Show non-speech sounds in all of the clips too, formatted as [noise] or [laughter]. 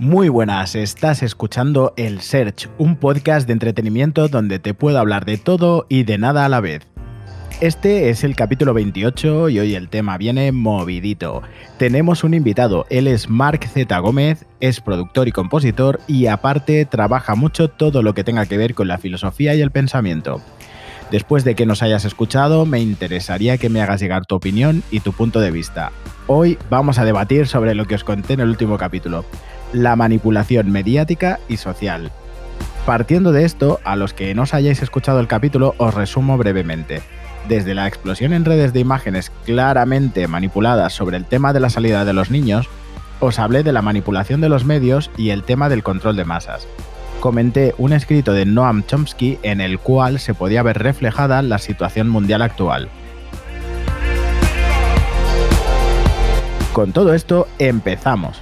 Muy buenas, estás escuchando El Search, un podcast de entretenimiento donde te puedo hablar de todo y de nada a la vez. Este es el capítulo 28 y hoy el tema viene movidito. Tenemos un invitado, él es Marc Z. Gómez, es productor y compositor y aparte trabaja mucho todo lo que tenga que ver con la filosofía y el pensamiento. Después de que nos hayas escuchado, me interesaría que me hagas llegar tu opinión y tu punto de vista. Hoy vamos a debatir sobre lo que os conté en el último capítulo, la manipulación mediática y social. Partiendo de esto, a los que no os hayáis escuchado el capítulo, os resumo brevemente desde la explosión en redes de imágenes claramente manipuladas sobre el tema de la salida de los niños, os hablé de la manipulación de los medios y el tema del control de masas. Comenté un escrito de Noam Chomsky en el cual se podía ver reflejada la situación mundial actual. Con todo esto, empezamos.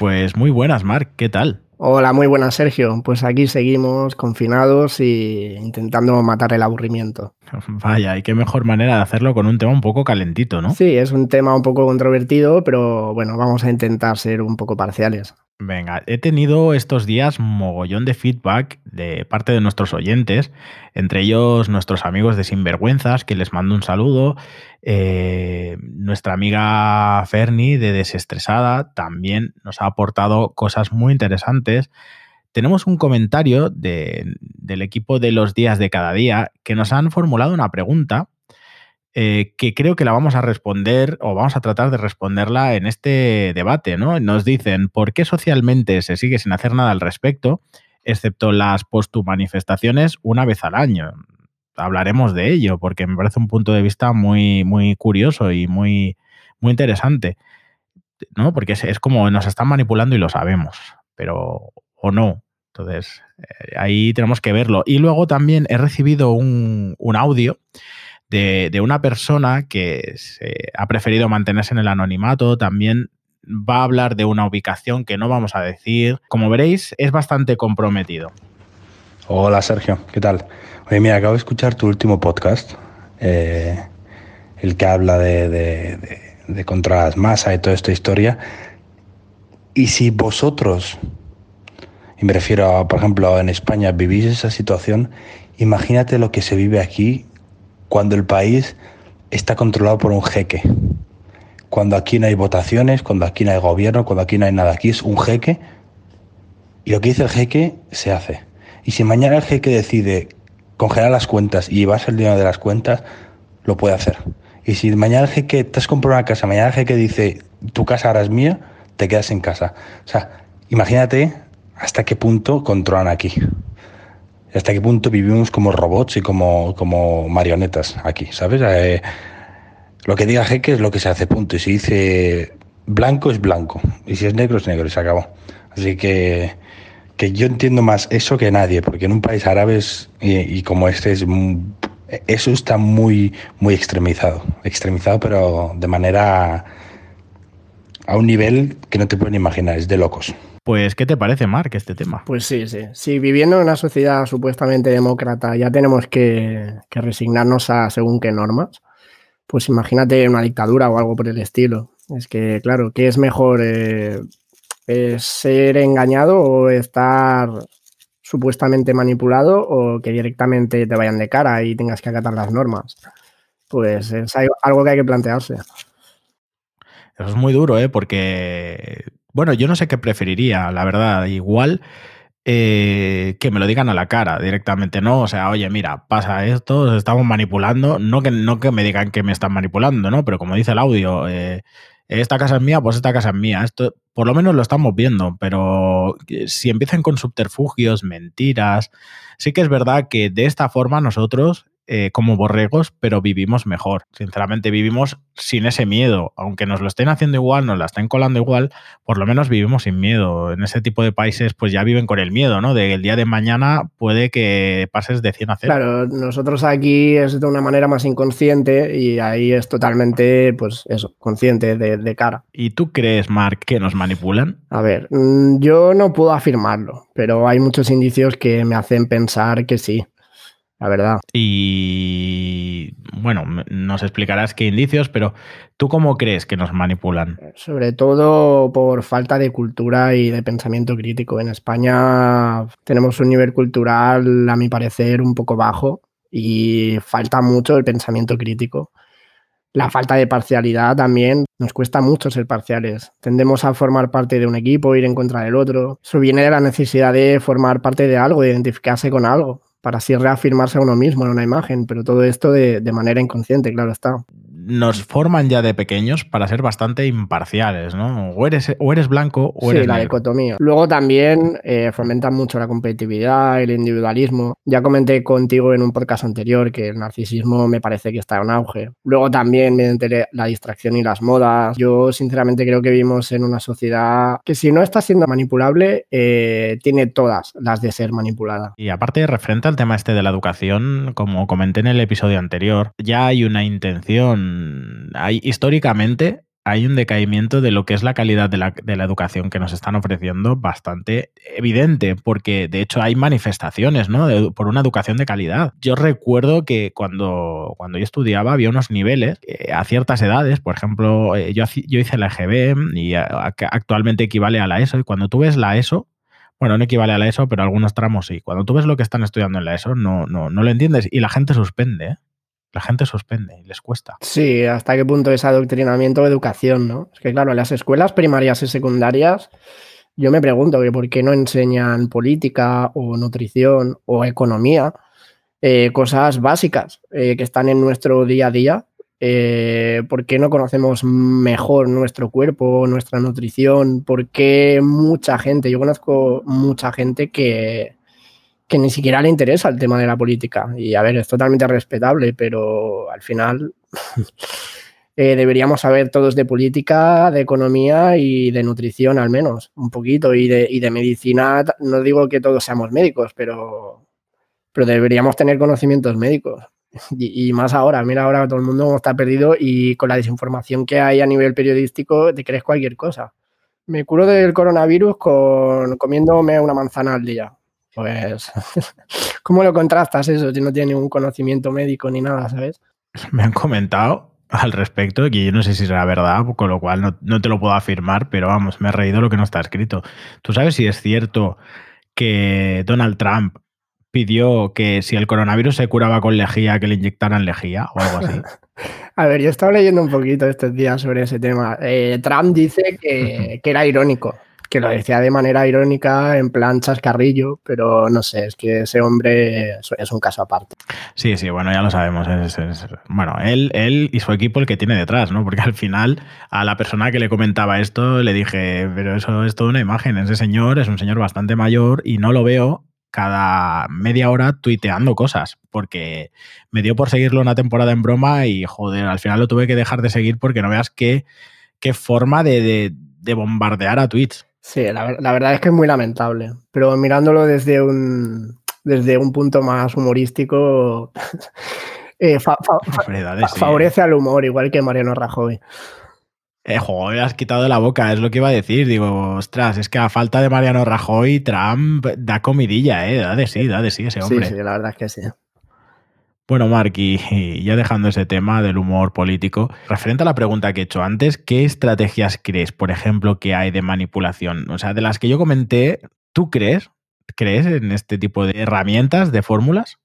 Pues muy buenas, Mark, ¿qué tal? Hola, muy buenas, Sergio. Pues aquí seguimos confinados y intentando matar el aburrimiento. [laughs] Vaya, y qué mejor manera de hacerlo con un tema un poco calentito, ¿no? Sí, es un tema un poco controvertido, pero bueno, vamos a intentar ser un poco parciales. Venga, he tenido estos días mogollón de feedback de parte de nuestros oyentes, entre ellos nuestros amigos de Sinvergüenzas, que les mando un saludo, eh, nuestra amiga Ferni de Desestresada también nos ha aportado cosas muy interesantes. Tenemos un comentario del equipo de los días de cada día que nos han formulado una pregunta eh, que creo que la vamos a responder o vamos a tratar de responderla en este debate, ¿no? Nos dicen, ¿por qué socialmente se sigue sin hacer nada al respecto, excepto las post-manifestaciones una vez al año? Hablaremos de ello, porque me parece un punto de vista muy, muy curioso y muy, muy interesante, ¿no? Porque es, como nos están manipulando y lo sabemos, pero o no. Entonces, eh, ahí tenemos que verlo. Y luego también he recibido un, un audio de, una persona que ha preferido mantenerse en el anonimato, también va a hablar de una ubicación que no vamos a decir. Como veréis, es bastante comprometido. Hola Sergio, ¿qué tal? Oye, mira, acabo de escuchar tu último podcast, eh, el que habla de, de, de, contra las masas y toda esta historia. Y si vosotros, y me refiero a, por ejemplo, en España, vivís esa situación, imagínate lo que se vive aquí cuando el país está controlado por un jeque. Cuando aquí no hay votaciones, cuando aquí no hay gobierno, cuando aquí no hay nada. Aquí es un jeque y lo que dice el jeque se hace. Y si mañana el jeque decide congelar las cuentas y llevarse el dinero de las cuentas, lo puede hacer. Y si mañana el jeque, te has comprado una casa, mañana el jeque dice, tu casa ahora es mía, te quedas en casa. O sea, imagínate hasta qué punto controlan aquí hasta qué punto vivimos como robots y como, como marionetas aquí, ¿sabes? Eh, lo que diga Jeque es lo que se hace, punto. Y si dice blanco es blanco. Y si es negro es negro y se acabó. Así que, que yo entiendo más eso que nadie, porque en un país árabe y, como este es eso está muy, muy extremizado. Extremizado, pero de manera a un nivel que no te pueden imaginar, es de locos. Pues, ¿qué te parece, Mark, este tema? Pues sí, sí. Si viviendo en una sociedad supuestamente demócrata ya tenemos que, resignarnos a según qué normas, pues imagínate una dictadura o algo por el estilo. Es que, claro, ¿qué es mejor? Eh, ¿Ser engañado o estar supuestamente manipulado o que directamente te vayan de cara y tengas que acatar las normas? Pues es algo que hay que plantearse. Eso es muy duro, ¿eh? Porque bueno, yo no sé qué preferiría, la verdad. Igual eh, que me lo digan a la cara directamente, ¿no? O sea, oye, mira, pasa esto, estamos manipulando. No que, no que me digan que me están manipulando, ¿no? Pero como dice el audio, eh, esta casa es mía, pues esta casa es mía. Esto por lo menos lo estamos viendo, pero si empiezan con subterfugios, mentiras, sí que es verdad que de esta forma nosotros eh, como borregos, pero vivimos mejor. Sinceramente, vivimos sin ese miedo. Aunque nos lo estén haciendo igual, nos la estén colando igual, por lo menos vivimos sin miedo. En ese tipo de países, pues ya viven con el miedo, ¿no? De que el día de mañana puede que pases de 100 a 0. Claro, nosotros aquí es de una manera más inconsciente y ahí es totalmente, pues eso, consciente de, de cara. ¿Y tú crees, Mark, que nos manipulan? A ver, mm, yo no puedo afirmarlo, pero hay muchos indicios que me hacen pensar que sí. La verdad. Y bueno, nos explicarás qué indicios, pero ¿tú cómo crees que nos manipulan? Sobre todo por falta de cultura y de pensamiento crítico. En España tenemos un nivel cultural, a mi parecer, un poco bajo y falta mucho el pensamiento crítico. La falta de parcialidad también nos cuesta mucho ser parciales. Tendemos a formar parte de un equipo, ir en contra del otro. Eso viene de la necesidad de formar parte de algo, de identificarse con algo para así reafirmarse a uno mismo en una imagen, pero todo esto de, de manera inconsciente, claro está nos forman ya de pequeños para ser bastante imparciales, ¿no? O eres, o eres blanco o eres sí, la dicotomía. Luego también eh, fomentan mucho la competitividad, el individualismo. Ya comenté contigo en un podcast anterior que el narcisismo me parece que está en auge. Luego también mediante la distracción y las modas. Yo sinceramente creo que vivimos en una sociedad que si no está siendo manipulable, eh, tiene todas las de ser manipulada. Y aparte, referente al tema este de la educación, como comenté en el episodio anterior, ya hay una intención hay, históricamente hay un decaimiento de lo que es la calidad de la, educación que nos están ofreciendo bastante evidente, porque de hecho hay manifestaciones ¿no? por una educación de calidad. Yo recuerdo que cuando, cuando yo estudiaba había unos niveles eh, a ciertas edades, por ejemplo, eh, yo, yo hice la EGB y actualmente equivale a la ESO, y cuando tú ves la ESO, bueno, no equivale a la ESO, pero algunos tramos sí. Cuando tú ves lo que están estudiando en la ESO, no, no, no lo entiendes y la gente suspende. ¿eh? La gente suspende y les cuesta. Sí, hasta qué punto es adoctrinamiento o educación, ¿no? Es que claro, las escuelas primarias y secundarias, yo me pregunto por qué no enseñan política o nutrición o economía, eh, cosas básicas eh, que están en nuestro día a día. Eh, ¿Por qué no conocemos mejor nuestro cuerpo, nuestra nutrición? ¿Por qué mucha gente, yo conozco mucha gente que, que ni siquiera le interesa el tema de la política. Y a ver, es totalmente respetable, pero al final [laughs] eh, deberíamos saber todos de política, de economía y de nutrición al menos, un poquito, y de, y de medicina. No digo que todos seamos médicos, pero, pero deberíamos tener conocimientos médicos. [laughs] Y, más ahora, mira ahora todo el mundo está perdido y con la desinformación que hay a nivel periodístico te crees cualquier cosa. Me curo del coronavirus con comiéndome una manzana al día pues, [laughs] ¿cómo lo contrastas eso si no tiene ningún conocimiento médico ni nada, ¿sabes? [laughs] Me han comentado al respecto, que yo no sé si será verdad, con lo cual no, te lo puedo afirmar, pero vamos, me he reído lo que no está escrito. ¿Tú sabes si es cierto que Donald Trump pidió que si el coronavirus se curaba con lejía, que le inyectaran lejía o algo así? [laughs] A ver, yo estaba leyendo un poquito estos días sobre ese tema. Eh, Trump dice que, que era irónico, que lo decía de manera irónica, en plan chascarrillo, pero no sé, es que ese hombre es, un caso aparte. Sí, sí, bueno, ya lo sabemos. bueno, él, él y su equipo el que tiene detrás, ¿no? Porque al final a la persona que le comentaba esto le dije, pero eso es toda una imagen, ese señor es un señor bastante mayor y no lo veo cada media hora tuiteando cosas, porque me dio por seguirlo una temporada en broma y joder, al final lo tuve que dejar de seguir porque no veas qué, qué forma de, de bombardear a tweets. Sí, la, verdad es que es muy lamentable, pero mirándolo desde un, desde un punto más humorístico, [laughs] eh, favorece al humor, igual que Mariano Rajoy. Eh, joder, has quitado de la boca, es lo que iba a decir. Digo, ostras, es que a falta de Mariano Rajoy, Trump da comidilla, ¿eh? Da de sí, da de sí ese hombre. Sí, sí, la verdad es que sí. Bueno, Mark, y, [laughs] ya dejando ese tema del humor político, referente a la pregunta que he hecho antes, ¿qué estrategias crees, por ejemplo, que hay de manipulación? O sea, de las que yo comenté, ¿tú crees? ¿Crees en este tipo de herramientas, de fórmulas?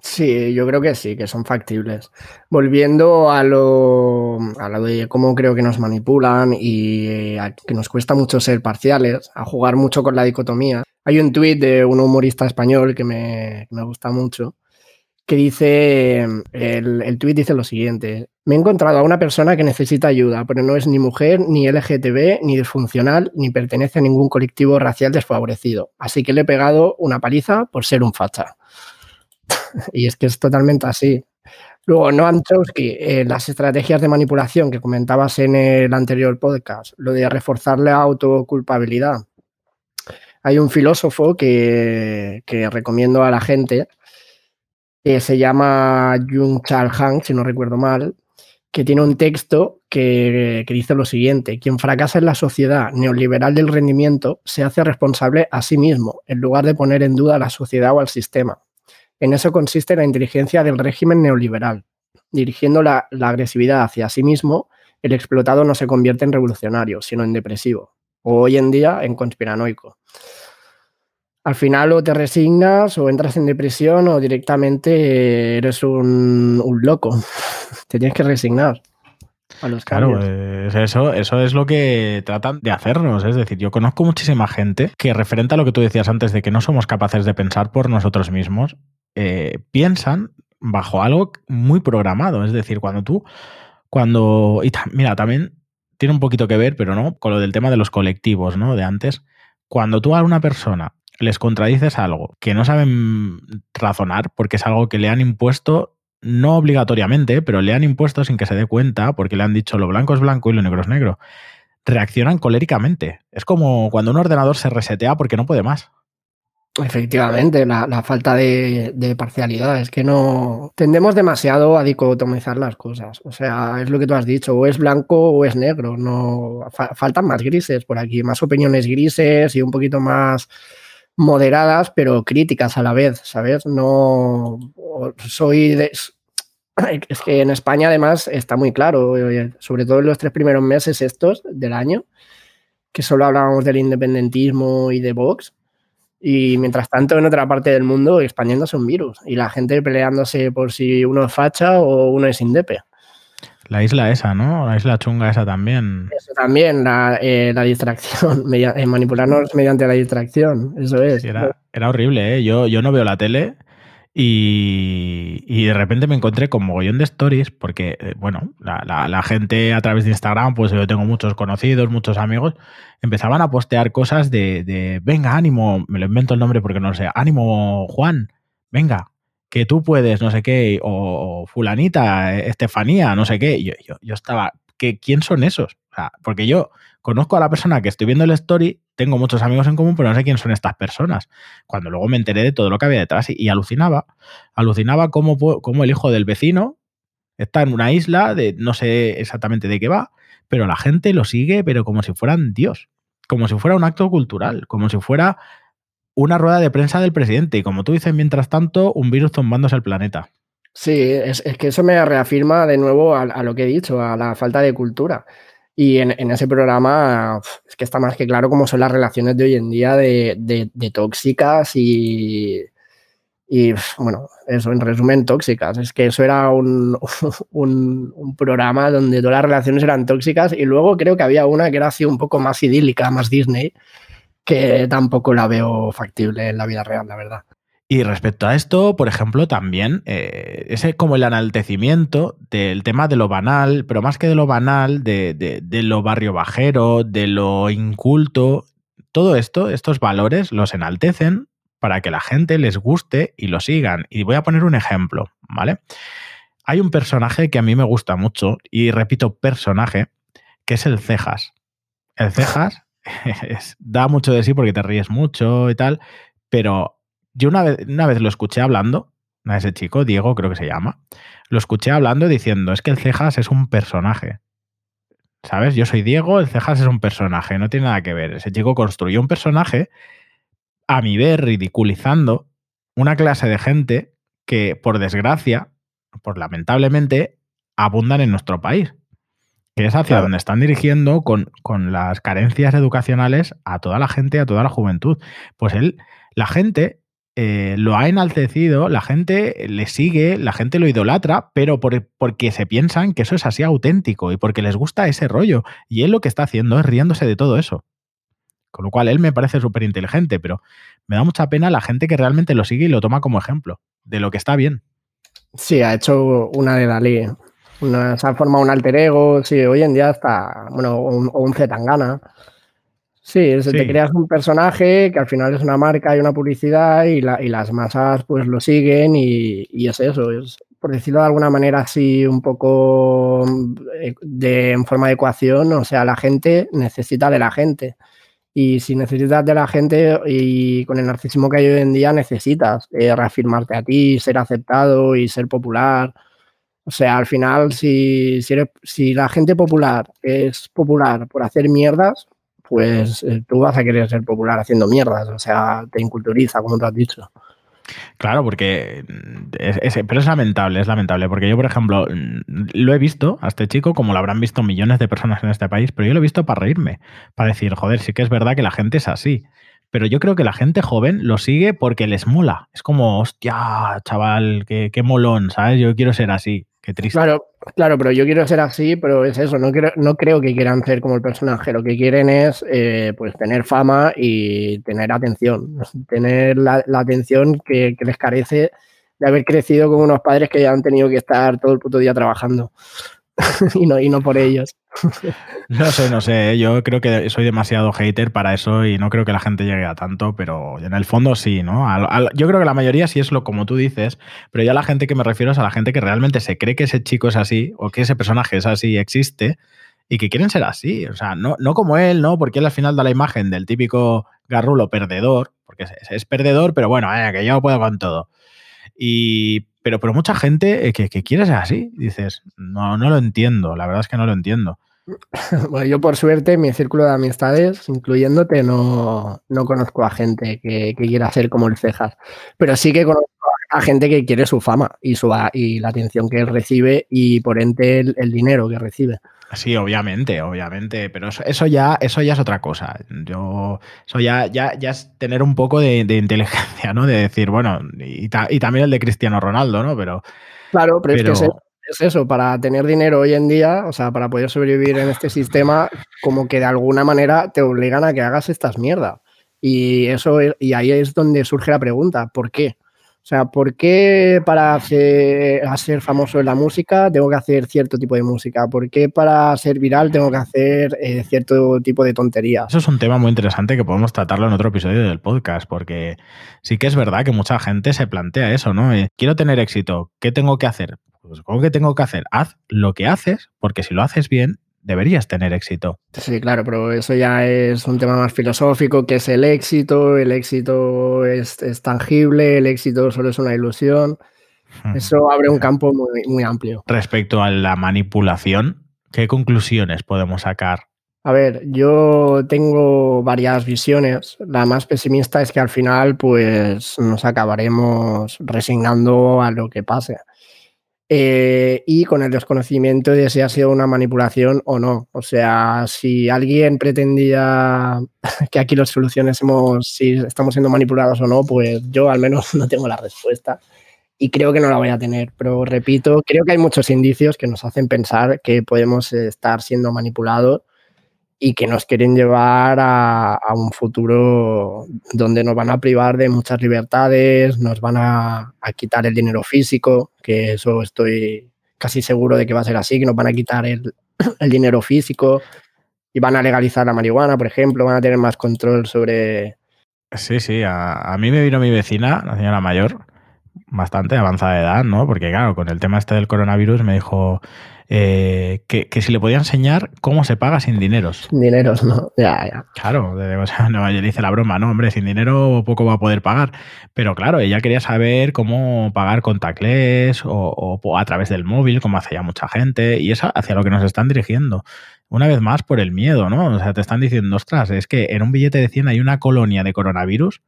Sí, yo creo que sí, que son factibles. Volviendo a lo, a lo de cómo creo que nos manipulan y que nos cuesta mucho ser parciales, a jugar mucho con la dicotomía. Hay un tuit de un humorista español que me, que me gusta mucho, que dice, el, el tuit dice lo siguiente, me he encontrado a una persona que necesita ayuda, pero no es ni mujer, ni LGTB, ni disfuncional, ni pertenece a ningún colectivo racial desfavorecido. Así que le he pegado una paliza por ser un facha. [laughs] y es que es totalmente así. Luego, Noam Chomsky, eh, las estrategias de manipulación que comentabas en el anterior podcast, lo de reforzar la autoculpabilidad. Hay un filósofo que, que recomiendo a la gente, se llama Jung Chal Han, si no recuerdo mal, que tiene un texto que, que, dice lo siguiente, quien fracasa en la sociedad neoliberal del rendimiento se hace responsable a sí mismo, en lugar de poner en duda a la sociedad o al sistema. En eso consiste la inteligencia del régimen neoliberal. Dirigiendo la, la agresividad hacia sí mismo, el explotado no se convierte en revolucionario, sino en depresivo, o hoy en día en conspiranoico. Al final o te resignas o entras en depresión o directamente eres un, un loco. [laughs] te tienes que resignar. A los Claro, eh, eso, eso es lo que tratan de hacernos. Es decir, yo conozco muchísima gente que, referente a lo que tú decías antes de que no somos capaces de pensar por nosotros mismos, eh, piensan bajo algo muy programado. Es decir, cuando tú, cuando. Y ta- mira, también tiene un poquito que ver, pero no, con lo del tema de los colectivos, ¿no? De antes. Cuando tú a una persona les contradices algo que no saben razonar, porque es algo que le han impuesto no obligatoriamente, pero le han impuesto sin que se dé cuenta, porque le han dicho lo blanco es blanco y lo negro es negro, reaccionan coléricamente. Es como cuando un ordenador se resetea porque no puede más. Efectivamente, la, falta de, parcialidad es que no tendemos demasiado a dicotomizar las cosas. O sea, es lo que tú has dicho, o es blanco o es negro. No fa- faltan más grises por aquí, más opiniones grises y un poquito más moderadas, pero críticas a la vez, ¿sabes? No soy de es que en España además está muy claro, eh, sobre todo en los tres primeros meses estos del año, que solo hablábamos del independentismo y de Vox. Y mientras tanto, en otra parte del mundo, expandiéndose un virus y la gente peleándose por si uno es facha o uno es indepe. La isla esa, ¿no? La isla chunga esa también. Eso también, la, eh, la distracción, [laughs] media- eh, manipularnos mediante la distracción, eso es. Sí, era, era horrible, ¿eh? Yo, yo no veo la tele y, y de repente me encontré con mogollón de stories porque, eh, bueno, la, la- la gente a través de Instagram, pues yo tengo muchos conocidos, muchos amigos, empezaban a postear cosas de, de, venga, ánimo, me lo invento el nombre porque no lo sé, ánimo, Juan, venga, que tú puedes, no sé qué, o, fulanita, eh, Estefanía, no sé qué. Yo, yo, yo estaba, ¿qué, ¿quién son esos? Porque yo conozco a la persona que estoy viendo el story, tengo muchos amigos en común, pero no sé quién son estas personas. Cuando luego me enteré de todo lo que había detrás y, y alucinaba, alucinaba cómo, cómo el hijo del vecino está en una isla, de no sé exactamente de qué va, pero la gente lo sigue, pero como si fueran Dios, como si fuera un acto cultural, como si fuera una rueda de prensa del presidente. Y como tú dices, mientras tanto, un virus zumbándose el planeta. Sí, es, es que eso me reafirma de nuevo a, a lo que he dicho, a la falta de cultura. Y en, en ese programa es que está más que claro cómo son las relaciones de hoy en día de, de- de tóxicas y, y, bueno, eso en resumen, tóxicas. Es que eso era un, [laughs] un- un programa donde todas las relaciones eran tóxicas y luego creo que había una que era así un poco más idílica, más Disney, que tampoco la veo factible en la vida real, la verdad. Y respecto a esto, por ejemplo, también eh, ese como el enaltecimiento del tema de lo banal, pero más que de lo banal, de, de- de lo barrio bajero, de lo inculto, todo esto, estos valores los enaltecen para que la gente les guste y lo sigan. Y voy a poner un ejemplo, ¿vale? Hay un personaje que a mí me gusta mucho, y repito, personaje, que es el Cejas. El Cejas es- [laughs] da mucho de sí porque te ríes mucho y tal, pero yo una vez, una vez lo escuché hablando, a ese chico, Diego creo que se llama, lo escuché hablando diciendo, es que el Cejas es un personaje. ¿Sabes? Yo soy Diego, el Cejas es un personaje, no tiene nada que ver. Ese chico construyó un personaje, a mi ver, ridiculizando una clase de gente que, por desgracia, por lamentablemente, abundan en nuestro país. Que es hacia Claro. donde están dirigiendo con, con las carencias educacionales a toda la gente, a toda la juventud. Pues él, la gente eh, lo ha enaltecido, la gente le sigue, la gente lo idolatra, pero por- porque se piensan que eso es así auténtico y porque les gusta ese rollo. Y él lo que está haciendo es riéndose de todo eso. Con lo cual él me parece súper inteligente, pero me da mucha pena la gente que realmente lo sigue y lo toma como ejemplo de lo que está bien. Sí, ha hecho una de Dalí. Una, se ha formado un alter ego, sí, hoy en día está, bueno, o un, o un Zetangana. Sí, Sí. te creas un personaje que al final es una marca y una publicidad y, la- y las masas pues lo siguen y, y es eso, es por decirlo de alguna manera así un poco eh, de, en forma de ecuación, o sea, la gente necesita de la gente. Y si necesitas de la gente y con el narcisismo que hay hoy en día, necesitas eh, reafirmarte a ti, ser aceptado y ser popular. O sea, al final, si, si, eres- si la gente popular es popular por hacer mierdas, pues eh, tú vas a querer ser popular haciendo mierdas. O sea, te inculturiza, como tú has dicho. Claro, porque es, pero es lamentable, es lamentable, porque yo, por ejemplo, lo he visto a este chico, como lo habrán visto millones de personas en este país, pero yo lo he visto para reírme, para decir, joder, sí que es verdad que la gente es así. Pero yo creo que la gente joven lo sigue porque les mola. Es como, hostia, chaval, qué, qué molón, ¿sabes? Yo quiero ser así. Qué triste. Claro, claro, pero yo quiero ser así, pero es eso, no creo, no creo que quieran ser como el personaje, lo que quieren es eh, pues tener fama y tener atención, tener la, atención que, les carece de haber crecido con unos padres que ya han tenido que estar todo el puto día trabajando. [laughs] y, no, y no por ellos. [laughs] no sé, no sé. ¿eh? Yo creo que soy demasiado hater para eso y no creo que la gente llegue a tanto, pero en el fondo sí, ¿no? yo creo que la mayoría sí es lo como tú dices, pero ya la gente que me refiero es a la gente que realmente se cree que ese chico es así o que ese personaje es así, existe y que quieren ser así. O sea, no, no como él, ¿no? Porque él al final da la imagen del típico garrulo perdedor, porque es, perdedor, pero bueno, eh, que yo puedo con todo. Y, pero, pero mucha gente eh, que, quiere ser así, dices, no, no lo entiendo, la verdad es que no lo entiendo. [laughs] Bueno, yo por suerte, mi círculo de amistades, incluyéndote, no, no conozco a gente que, quiera ser como el Cejas, pero sí que conozco a gente que quiere su fama y, su, y la atención que recibe y por ente el dinero que recibe. Sí, obviamente, obviamente, pero eso, ya, eso ya es otra cosa. Yo, eso ya, ya, ya es tener un poco de, inteligencia, ¿no? De decir, bueno, y, también el de Cristiano Ronaldo, ¿no? Pero. Claro, pero, es que es, eso, para tener dinero hoy en día, o sea, para poder sobrevivir en este sistema, como que de alguna manera te obligan a que hagas estas mierdas. Y eso, y ahí es donde surge la pregunta, ¿por qué? O sea, ¿por qué para ser, ser, famoso en la música tengo que hacer cierto tipo de música? ¿Por qué para ser viral tengo que hacer eh, cierto tipo de tonterías? Eso es un tema muy interesante que podemos tratarlo en otro episodio del podcast, porque sí que es verdad que mucha gente se plantea eso, ¿no? Eh, quiero tener éxito, ¿qué tengo que hacer? Pues, ¿cómo que tengo que hacer? Haz lo que haces, porque si lo haces bien, deberías tener éxito. Sí, claro, pero eso ya es un tema más filosófico, que es el éxito, el éxito es, tangible, el éxito solo es una ilusión. Eso abre un campo muy, muy amplio. Respecto a la manipulación, ¿qué conclusiones podemos sacar? A ver, yo tengo varias visiones. La más pesimista es que al final, pues, nos acabaremos resignando a lo que pase. Eh, y con el desconocimiento de si ha sido una manipulación o no. O sea, si alguien pretendía [laughs] que aquí las soluciones si estamos siendo manipulados o no, pues yo al menos [laughs] no tengo la respuesta y creo que no la voy a tener. Pero repito, creo que hay muchos indicios que nos hacen pensar que podemos estar siendo manipulados y que nos quieren llevar a, un futuro donde nos van a privar de muchas libertades, nos van a, quitar el dinero físico, que eso estoy casi seguro de que va a ser así, que nos van a quitar [clears throat] el, dinero físico y van a legalizar la marihuana, por ejemplo, van a tener más control sobre... Sí, sí, a, a mí me vino mi vecina, la señora mayor, bastante avanzada de edad, ¿no? Porque claro, con el tema este del coronavirus me dijo, eh, que, si le podía enseñar cómo se paga sin dineros. Sin dineros, no, ya, ya. Claro, o sea, no, le dice la broma, no, hombre, sin dinero poco va a poder pagar. Pero claro, ella quería saber cómo pagar con o, o, a través del móvil, como hace ya mucha gente, y es hacia lo que nos están dirigiendo. Una vez más por el miedo, ¿no? O sea, te están diciendo, ostras, es que en un billete de 100 hay una colonia de coronavirus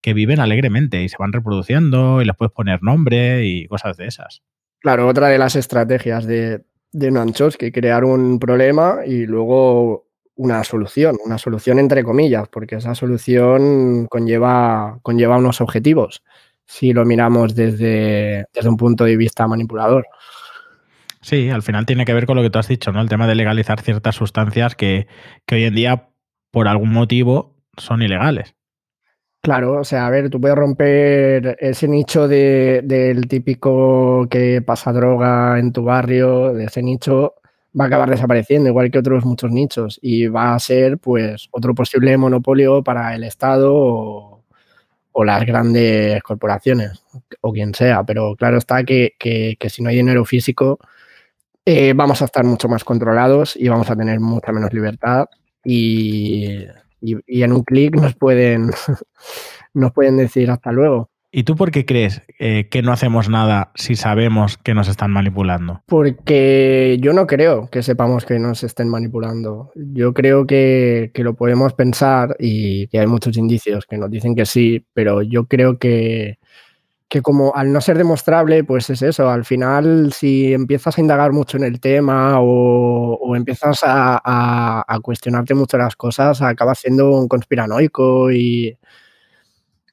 que viven alegremente y se van reproduciendo y les puedes poner nombre y cosas de esas. Claro, otra de las estrategias de, de que crear un problema y luego una solución, una solución entre comillas, porque esa solución conlleva, conlleva unos objetivos, si lo miramos desde, desde un punto de vista manipulador. Sí, al final tiene que ver con lo que tú has dicho, ¿no? El tema de legalizar ciertas sustancias que, que hoy en día, por algún motivo, son ilegales. Claro, o sea, a ver, tú puedes romper ese nicho del típico que pasa droga en tu barrio, de ese nicho va a acabar desapareciendo, igual que otros muchos nichos, y va a ser pues otro posible monopolio para el Estado o, las grandes corporaciones, o quien sea, pero claro está que, si no hay dinero físico, eh, vamos a estar mucho más controlados y vamos a tener mucha menos libertad y y, en un clic nos pueden, [laughs] nos pueden decir hasta luego. ¿Y tú por qué crees eh, que no hacemos nada si sabemos que nos están manipulando? Porque yo no creo que sepamos que nos estén manipulando. Yo creo que, que, lo podemos pensar y que hay muchos indicios que nos dicen que sí, pero yo creo que, que como al no ser demostrable, pues es eso, al final si empiezas a indagar mucho en el tema o, empiezas a, cuestionarte mucho las cosas, acabas siendo un conspiranoico y,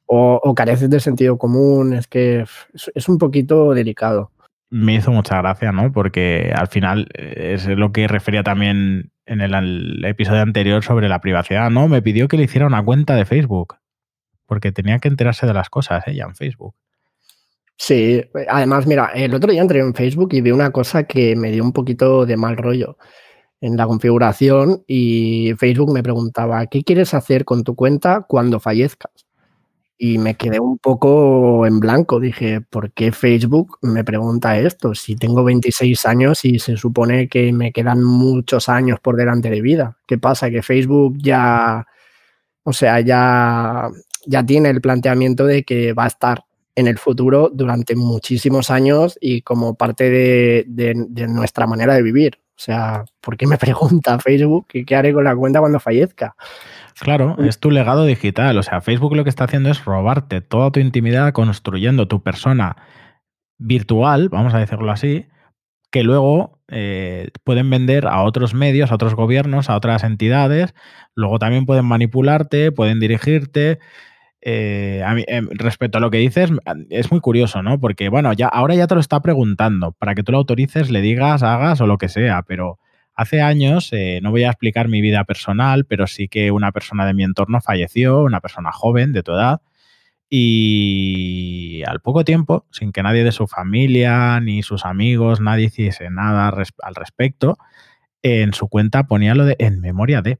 o, careces de sentido común, es que es, un poquito delicado. Me hizo mucha gracia, ¿no? Porque al final eh, es lo que refería también en el episodio anterior sobre la privacidad, ¿no? Me pidió que le hiciera una cuenta de Facebook porque tenía que enterarse de las cosas ella en Facebook. Sí, además, mira, el otro día entré en Facebook y vi una cosa que me dio un poquito de mal rollo en la configuración y Facebook me preguntaba, ¿qué quieres hacer con tu cuenta cuando fallezcas? Y me quedé un poco en blanco. Dije, ¿por qué Facebook me pregunta esto? Si tengo 26 años y se supone que me quedan muchos años por delante de vida. ¿Qué pasa? Que Facebook ya, o sea, ya, ya tiene el planteamiento de que va a estar en el futuro durante muchísimos años y como parte de, nuestra manera de vivir. O sea, ¿por qué me [laughs] pregunta Facebook qué haré con la cuenta cuando fallezca? Claro, es tu legado digital. O sea, Facebook lo que está haciendo es robarte toda tu intimidad construyendo tu persona virtual, vamos a decirlo así, que luego eh, pueden vender a otros medios, a otros gobiernos, a otras entidades. Luego también pueden manipularte, pueden dirigirte. Eh, em, respecto a lo que dices, es muy curioso, ¿no? Porque, bueno, ya, ahora ya te lo está preguntando. Para que tú lo autorices, le digas, hagas o lo que sea. Pero hace años, eh, no voy a explicar mi vida personal, pero sí que una persona de mi entorno falleció, una persona joven de tu edad. Y al poco tiempo, sin que nadie de su familia ni sus amigos, nadie hiciese nada al respecto, en su cuenta ponía lo de en memoria de.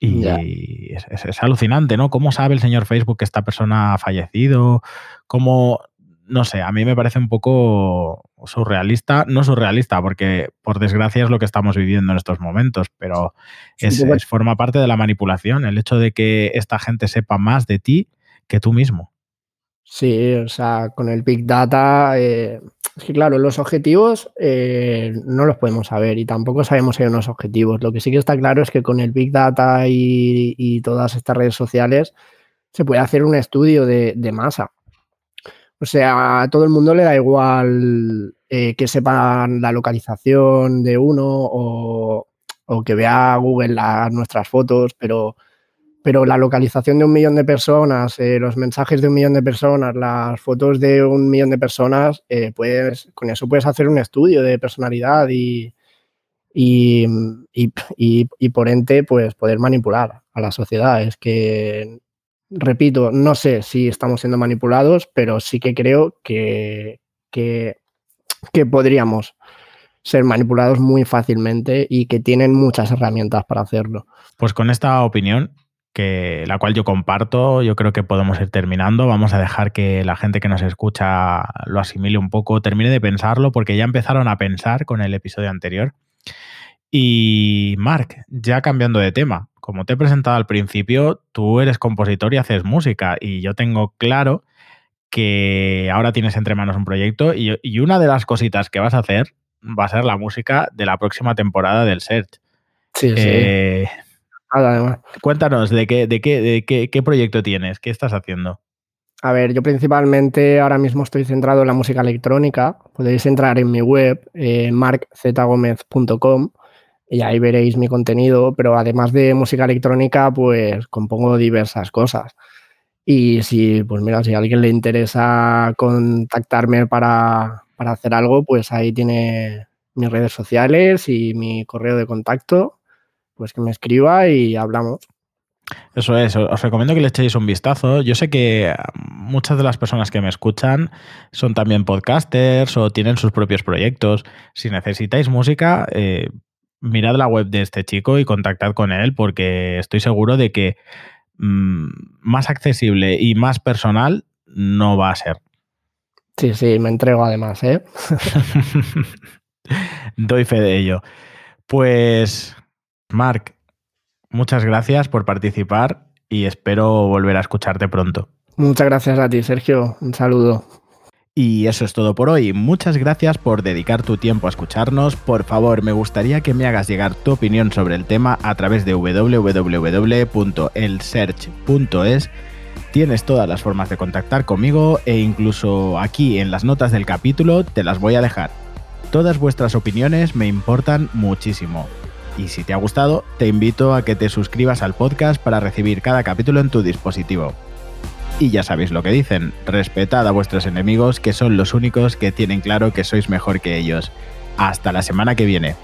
Y es, alucinante, ¿no? ¿Cómo sabe el señor Facebook que esta persona ha fallecido? ¿Cómo, no sé, a mí me parece un poco surrealista, no surrealista, porque por desgracia es lo que estamos viviendo en estos momentos, pero es, forma parte de la manipulación, el hecho de que esta gente sepa más de ti que tú mismo. Sí, o sea, con el Big Data, eh, es que claro, los objetivos eh, no los podemos saber y tampoco sabemos si hay unos objetivos. Lo que sí que está claro es que con el Big Data y, todas estas redes sociales se puede hacer un estudio de, masa. O sea, a todo el mundo le da igual eh, que sepan la localización de uno o, o que vea Google nuestras fotos, pero pero la localización de un millón de personas, eh, los mensajes de un millón de personas, las fotos de un millón de personas, eh, puedes, con eso puedes hacer un estudio de personalidad y, y, y, por ente pues poder manipular a la sociedad. Es que, repito, no sé si estamos siendo manipulados, pero sí que creo que, que, que podríamos ser manipulados muy fácilmente y que tienen muchas herramientas para hacerlo. Pues con esta opinión que, la cual yo comparto, yo creo que podemos ir terminando. Vamos a dejar que la gente que nos escucha lo asimile un poco, termine de pensarlo, porque ya empezaron a pensar con el episodio anterior. Y Mark, ya cambiando de tema, como te he presentado al principio, tú eres compositor y haces música, y yo tengo claro que ahora tienes entre manos un proyecto y, una de las cositas que vas a hacer va a ser la música de la próxima temporada del Search. Sí, sí. Eh, Cuéntanos, ¿de, qué, de, qué, de qué, proyecto tienes? ¿Qué estás haciendo? A ver, yo principalmente ahora mismo estoy centrado en la música electrónica. Podéis entrar en mi web, eh, marczgomez.com, y ahí veréis mi contenido, pero además de música electrónica, pues compongo diversas cosas. Y si, pues mira, si a alguien le interesa contactarme para, para hacer algo, pues ahí tiene mis redes sociales y mi correo de contacto pues que me escriba y hablamos. Eso es, os recomiendo que le echéis un vistazo. Yo sé que muchas de las personas que me escuchan son también podcasters o tienen sus propios proyectos. Si necesitáis música, eh, mirad la web de este chico y contactad con él porque estoy seguro de que mm, más accesible y más personal no va a ser. Sí, sí, me entrego además, ¿eh? [laughs] Doy fe de ello. Pues Marc, muchas gracias por participar y espero volver a escucharte pronto. Muchas gracias a ti, Sergio. Un saludo. Y eso es todo por hoy. Muchas gracias por dedicar tu tiempo a escucharnos. Por favor, me gustaría que me hagas llegar tu opinión sobre el tema a través de www.elsearch.es Tienes todas las formas de contactar conmigo e incluso aquí en las notas del capítulo te las voy a dejar. Todas vuestras opiniones me importan muchísimo. Y si te ha gustado, te invito a que te suscribas al podcast para recibir cada capítulo en tu dispositivo. Y ya sabéis lo que dicen, respetad a vuestros enemigos que son los únicos que tienen claro que sois mejor que ellos. Hasta la semana que viene.